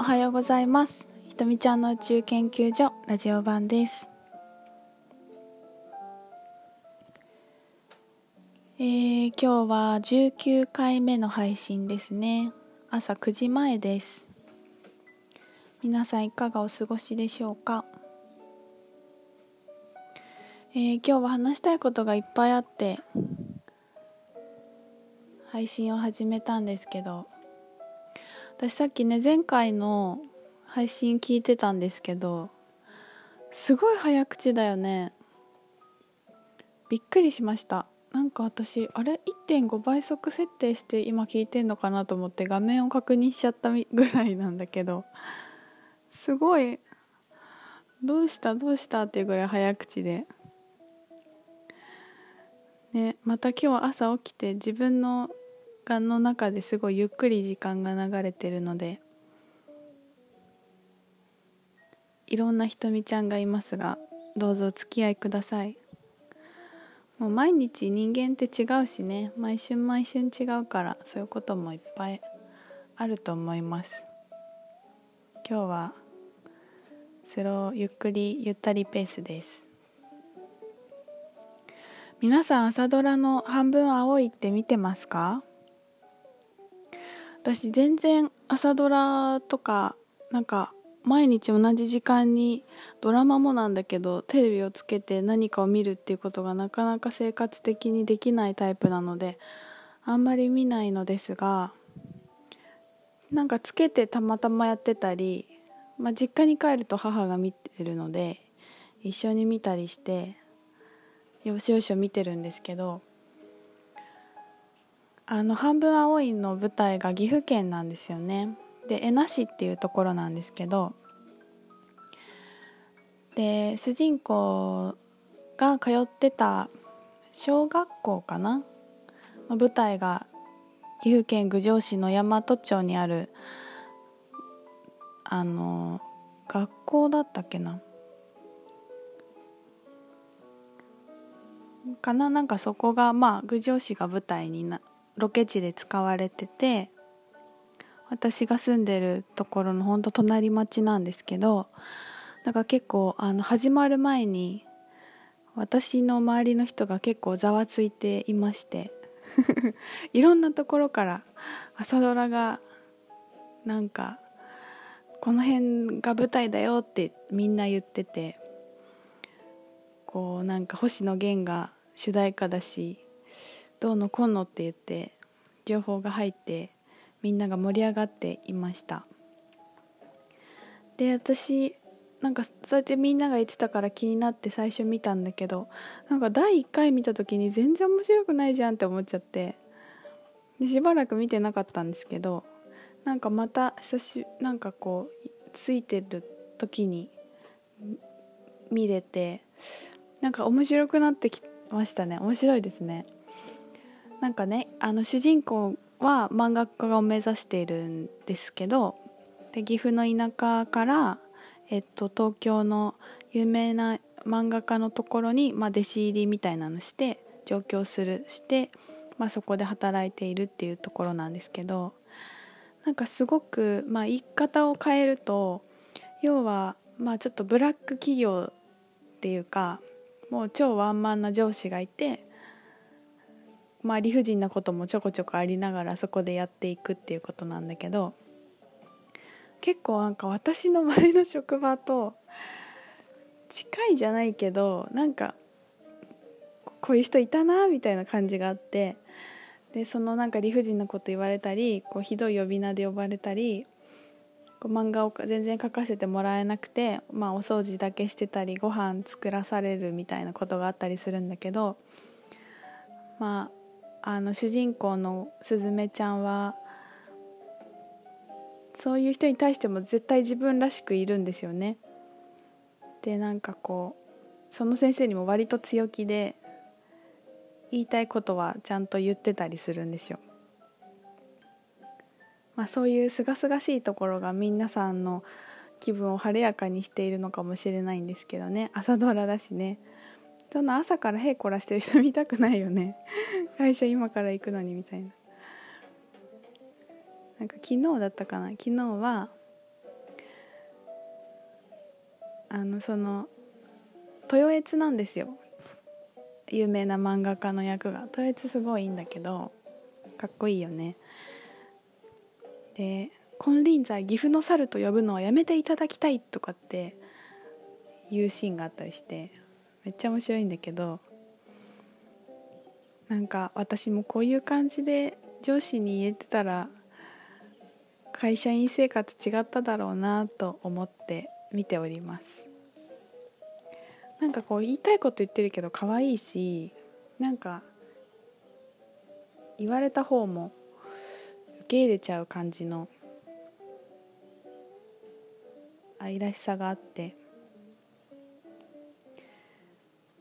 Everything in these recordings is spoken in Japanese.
おはようございます。ひとみちゃんの宇宙研究所ラジオ版です。えー、今日は19回目の配信ですね。朝9時前です。皆さんいかがお過ごしでしょうか？えー、今日は話したいことがいっぱいあって配信を始めたんですけど私さっきね前回の配信聞いてたんですけどすごい早口だよね。びっくりしました。なんか私あれ1.5倍速設定して今聞いてんのかなと思って画面を確認しちゃったぐらいなんだけどすごいどうしたどうした？っていうぐらい早口で。ねまた今日朝起きて自分の間の中ですごいゆっくり時間が流れてるのでいろんなひとみちゃんがいますがどうぞお付き合いください。もう毎日人間って違うしね。毎春毎春違うからそういうこともいっぱいあると思います。今日はスローゆっくりゆったりペースです。皆さん朝ドラの半分青いって見てますか？私全然朝ドラとかなんか毎日同じ時間にドラマもなんだけどテレビをつけて何かを見るっていうことがなかなか生活的にできないタイプなのであんまり見ないのですがなんかつけてたまたまやってたり、まあ、実家に帰ると母が見てるので一緒に見たりしてよしよしを見てるんですけどあの半分青いの舞台が岐阜県なんですよね。で恵那市っていうところなんですけどで主人公が通ってた小学校かな？舞台が岐阜県郡上市の大和町にあるあの学校だったっけな？かな？なんかそこがまあ郡上市が舞台になロケ地で使われてて私が住んでるところのほんと隣町なんですけどだから結構あの始まる前に私の周りの人が結構ざわついていまして いろんなところから朝ドラがなんかこの辺が舞台だよってみんな言っててこうなんか星野源が主題歌だしどうのこうのって言って情報が入ってみんなが盛り上がっていました。で私なんかそうやってみんなが言ってたから気になって最初見たんだけどなんか第1回見た時に全然面白くないじゃんって思っちゃってでしばらく見てなかったんですけどなんかまた久しなんかこうついてる時に見れてなんか面白くなってきましたね。面白いですね。なんかねあの主人公は漫画家を目指しているんですけどで岐阜の田舎から、えっと、東京の有名な漫画家のところに、まあ、弟子入りみたいなのして上京するして、まあ、そこで働いているっていうところなんですけどなんかすごく、まあ、言い方を変えると要は、まあ、ちょっとブラック企業っていうかもう超ワンマンな上司がいてまあ理不尽なこともちょこちょこありながらそこでやっていくっていうことなんだけど結構なんか私の前の職場と近いじゃないけどなんかこういう人いたなみたいな感じがあってでそのなんか理不尽なこと言われたりこうひどい呼び名で呼ばれたりこう漫画を全然描かせてもらえなくて、まあ、お掃除だけしてたりご飯作らされるみたいなことがあったりするんだけどまああの主人公のすずめちゃんはそういう人に対しても絶対自分らしくいるんですよね。でなんかこうその先生にも割と強気で言いたいことはちゃんと言ってたりするんですよ。まあ、そういう清々しいところが皆さんの気分を晴れやかにしているのかもしれないんですけどね朝ドラだしねそんな朝からへいこらしてる人見たくないよね。会社今から行くのにみたいな。なんか昨日だったかな。昨日はあのその豊悦なんですよ。有名な漫画家の役が。豊悦すごいいいんだけどかっこいいよね。で金輪際岐阜の猿と呼ぶのはやめていただきたいとかっていうシーンがあったりして。めっちゃ面白いんだけどなんか私もこういう感じで上司に言えてたら会社員生活違っただろうなと思って見ております。なんかこう言いたいこと言ってるけど可愛いしなんか言われた方も受け入れちゃう感じの愛らしさがあって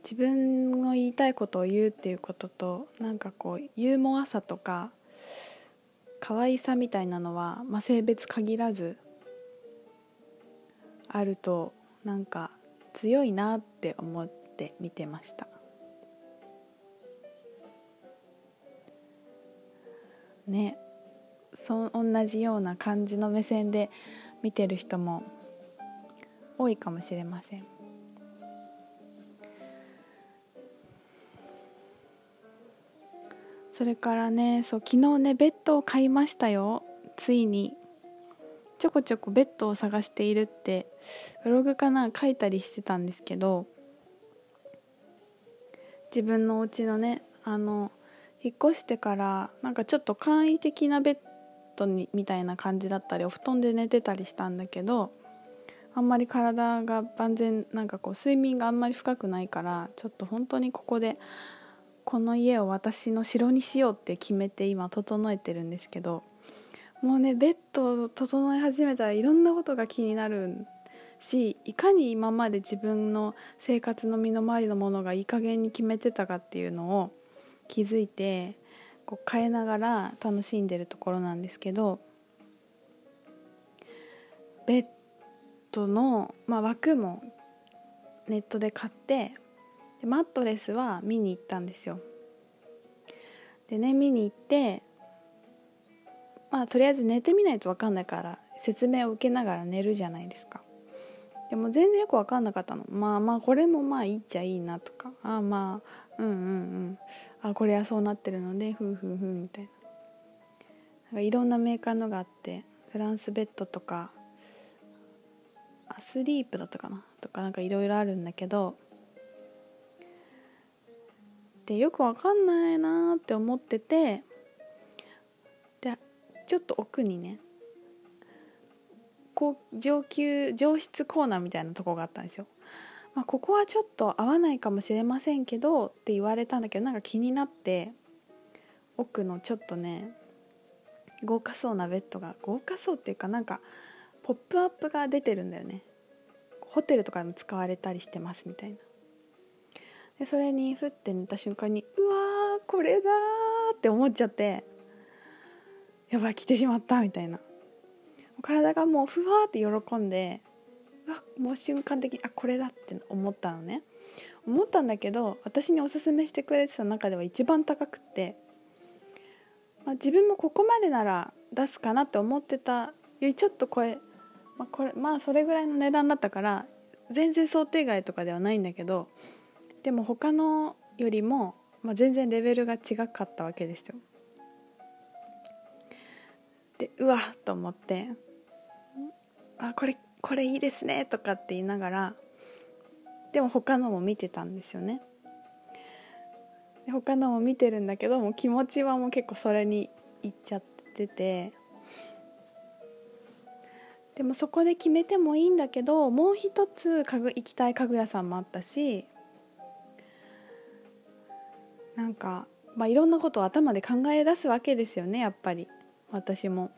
自分の言いたいことを言うっていうこととなんかこうユーモアさとか可愛さみたいなのは、まあ、性別限らずあるとなんか強いなって思って見てました。ね。そ同じような感じの目線で見てる人も多いかもしれません。それからねそう昨日ねベッドを買いましたよ。ついに。ちょこちょこベッドを探しているってブログかな書いたりしてたんですけど。自分のお家のねあの引っ越してからなんかちょっと簡易的なベッドにみたいな感じだったりお布団で寝てたりしたんだけどあんまり体が万全なんかこう睡眠があんまり深くないからちょっと本当にここでこの家を私の城にしようって決めて今整えてるんですけどもうねベッドを整え始めたらいろんなことが気になるしいかに今まで自分の生活の身の回りのものがいい加減に決めてたかっていうのを気づいてこう変えながら楽しんでるところなんですけどベッドの、まあ、枠もネットで買ってでマットレスは見に行ったんですよ。でね見に行ってまあとりあえず寝てみないと分かんないから説明を受けながら寝るじゃないですか。でも全然よく分かんなかったの。まあまあこれもまあいっちゃいいなとか。ああまあうんうんうん。あこれはそうなってるのでふうふうふうみたいな。なんかいろんなメーカーのがあってフランスベッドとかアスリープだったかなとかなんかいろいろあるんだけどでよくわかんないなって思っててでちょっと奥にねこう上級上質コーナーみたいなとこがあったんですよ。まあ、ここはちょっと合わないかもしれませんけどって言われたんだけどなんか気になって奥のちょっとね豪華そうなベッドが豪華そうっていうかなんかポップアップが出てるんだよねホテルとかでも使われたりしてますみたいなでそれにふって寝た瞬間にうわーこれだって思っちゃってやばい来てしまったみたいな。体がもうふわって喜んでうわもう瞬間的にあこれだって思ったのね。思ったんだけど私におすすめしてくれてた中では一番高くって、まあ、自分もここまでなら出すかなって思ってたよりちょっとこれ,、まあ、これまあそれぐらいの値段だったから全然想定外とかではないんだけどでも他のよりも、まあ、全然レベルが違かったわけですよ。でうわっと思って「あこれこれいいですね」とかって言いながらでも他のも見てたんですよね。で他のも見てるんだけども気持ちはもう結構それにいっちゃっててでもそこで決めてもいいんだけどもう一つ家具行きたい家具屋さんもあったしなんか、まあ、いろんなことを頭で考え出すわけですよねやっぱり。私も。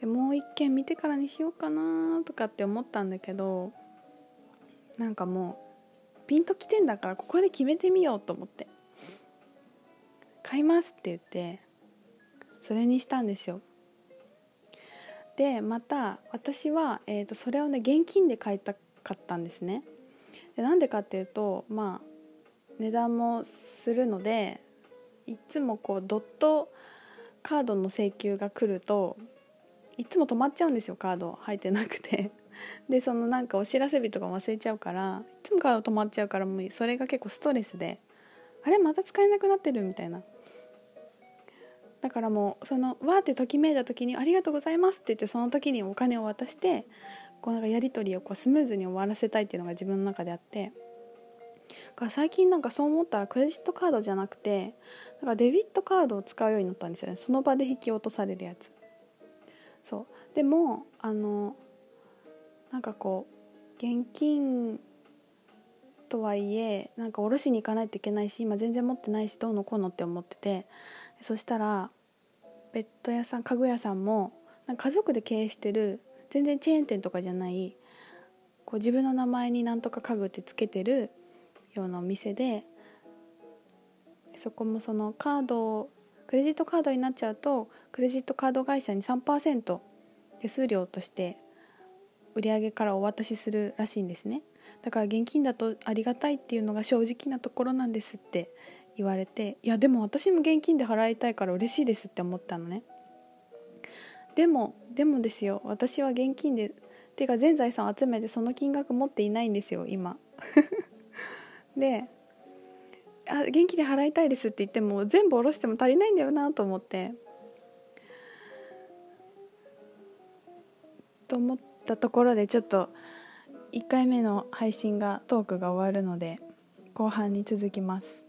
でもう一軒見てからにしようかなとかって思ったんだけどなんかもうピンときてんだからここで決めてみようと思って。買いますって言ってそれにしたんですよ。でまた私は、えー、とそれをね現金で買いたかったんですね。でなんでかっていうとまあ値段もするのでいつもこうドットカードの請求が来るといつも止まっちゃうんですよカード入ってなくて。でそのなんかお知らせ日とか忘れちゃうからいつもカード止まっちゃうからもうそれが結構ストレスであれまた使えなくなってるみたいな。だからもうそのわーってときめいた時に「ありがとうございます」って言ってその時にお金を渡してこうなんかやり取りをこうスムーズに終わらせたいっていうのが自分の中であってから最近なんかそう思ったらクレジットカードじゃなくてなんかデビットカードを使うようになったんですよね。その場で引き落とされるやつ。そう。でもあのなんかこう現金とはいえなんか下ろしに行かないといけないし今全然持ってないしどうのこうのって思っててそしたらベッド屋さん家具屋さんもなんか家族で経営してる全然チェーン店とかじゃないこう自分の名前になんとか家具ってつけてるようなお店でそこもそのカードをクレジットカードになっちゃうとクレジットカード会社に3%手数料として売上からお渡しするらしいんですね。だから現金だとありがたいっていうのが正直なところなんですって言われていやでも私も現金で払いたいから嬉しいですって思ったのね。でもでもですよ私は現金でていうか全財産集めてその金額持っていないんですよ今。であ元気で払いたいですって言っても全部下ろしても足りないんだよなと思ってと思ったところでちょっと1回目の配信がトークが終わるので後半に続きます。